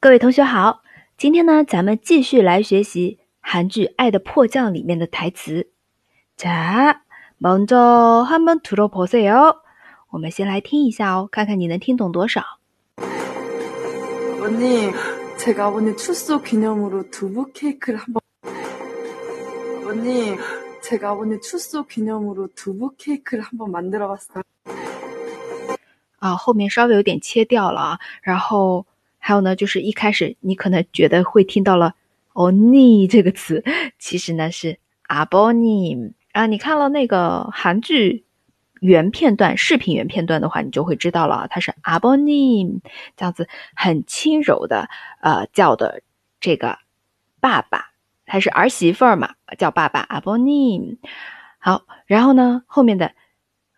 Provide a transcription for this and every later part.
各位同学好，今天呢，咱们继续来学习韩剧《爱的迫降》里面的台词。자먼저한번들어보세요我们先来听一下哦，看看你能听懂多少。 아버님, 제가 아버님 출소 기념으로 두부 케이크를 한 번. 아버님, 제가 아버님 출소 기념으로 두부 케이크를 한번 만들어 봤어요.啊，后面稍微有点切掉了啊。然后 还有呢，就是一开始你可能觉得会听到了“哦你”这个词，其实呢是阿波尼啊。你看了那个韩剧原片段、视频原片段的话，你就会知道了，它是阿波尼这样子很轻柔的呃叫的这个爸爸，他是儿媳妇儿嘛，叫爸爸阿波尼。好，然后呢后面的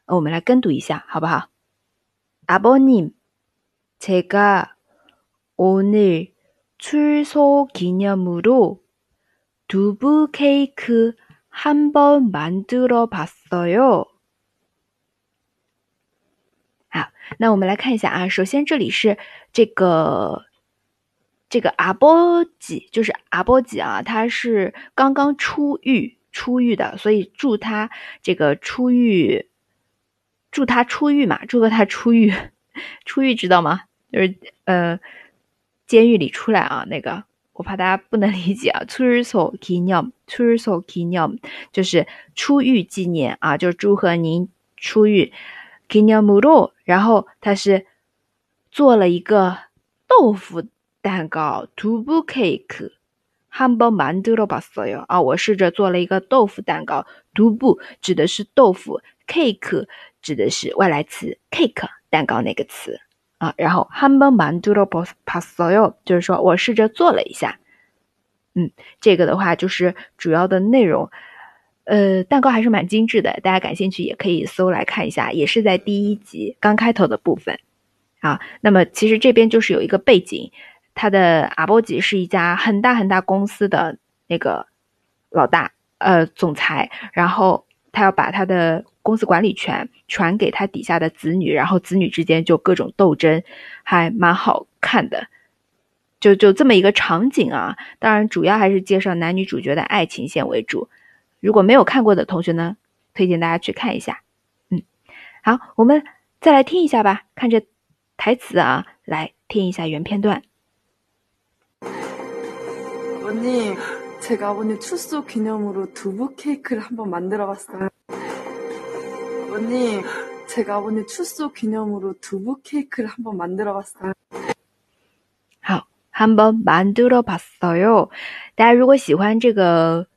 我们来跟读一下，好不好？阿波尼，这个 오늘출소기념으로두부케이크한번만들어봤어요。好，那我们来看一下啊。首先，这里是这个这个阿波吉，就是阿波吉啊，他是刚刚出狱出狱的，所以祝他这个出狱，祝他出狱嘛，祝贺他出狱。出狱知道吗？就是呃， 监狱里出来啊，那个，我怕大家不能理解啊，Turisu Kinion，Turisu Kinion 就是出狱纪念啊，就是祝贺您出狱，Kinion Muro 然后他是做了一个豆腐蛋糕，Tubu Cake，Hamburger Bando Bastaio 啊，我试着做了一个豆腐蛋糕，Tubu 指的是豆腐，cake 指的是外来词，cake 蛋糕那个词。啊，然后한번만들어봤어요，就是说我试着做了一下。嗯，这个的话就是主要的内容。呃，蛋糕还是蛮精致的，大家感兴趣也可以搜来看一下，也是在第一集刚开头的部分啊。那么其实这边就是有一个背景，他的阿波吉是一家很大很大公司的那个老大，呃，总裁，然后他要把他的。 公司管理权传给他底下的子女，然后子女之间就各种斗争，还蛮好看的。就就这么一个场景啊，当然主要还是介绍男女主角的爱情线为主。如果没有看过的同学呢，推荐大家去看一下。嗯，好，我们再来听一下吧，看着台词啊，来听一下原片段。아버님제가아버님출소기념으로두부케이크를한번만들어봤어요 아버님제가아버님출소기념으로두부케이크를한번만들어봤어요好，한번만들어봤어요大家如果喜欢这个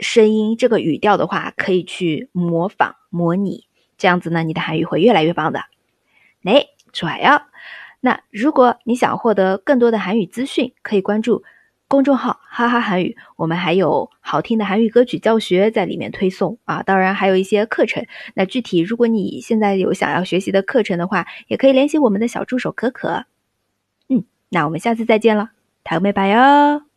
声音、这个语调的话，可以去模仿、模拟，这样子呢，你的韩语会越来越棒的。哎，좋아 요。 那如果你想获得更多的韩语资讯，可以关注。 公众号哈哈韩语，我们还有好听的韩语歌曲教学在里面推送啊，当然还有一些课程。那具体如果你现在有想要学习的课程的话，也可以联系我们的小助手可可。嗯，那我们下次再见了，台妹拜哟。